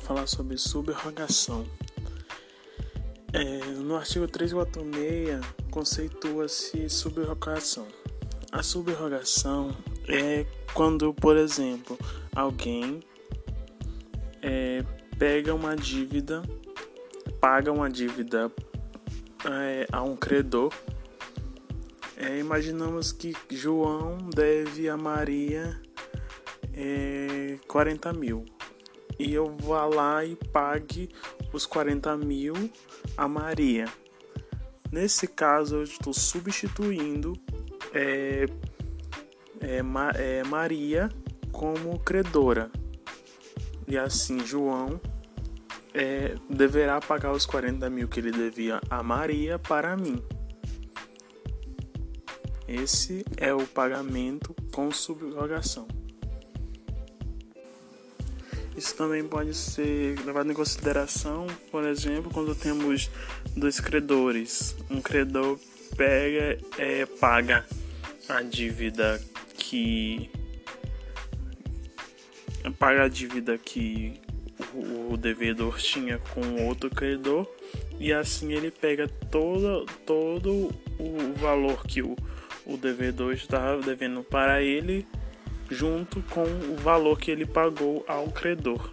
falar sobre subrogação. É, no artigo 346 conceitua-se subrogação. A subrogação é quando, por exemplo, alguém é, pega uma dívida, paga uma dívida é, a um credor. É, imaginamos que João deve a Maria é, 40 mil e eu vá lá e pague os 40 mil a Maria. Nesse caso, eu estou substituindo é, é, é, Maria como credora. E assim, João é, deverá pagar os 40 mil que ele devia a Maria para mim. Esse é o pagamento com subrogação. Isso também pode ser levado em consideração, por exemplo, quando temos dois credores. Um credor pega, é, paga a dívida que paga a dívida que o devedor tinha com outro credor e assim ele pega todo, todo o valor que o, o devedor estava devendo para ele junto com o valor que ele pagou ao credor.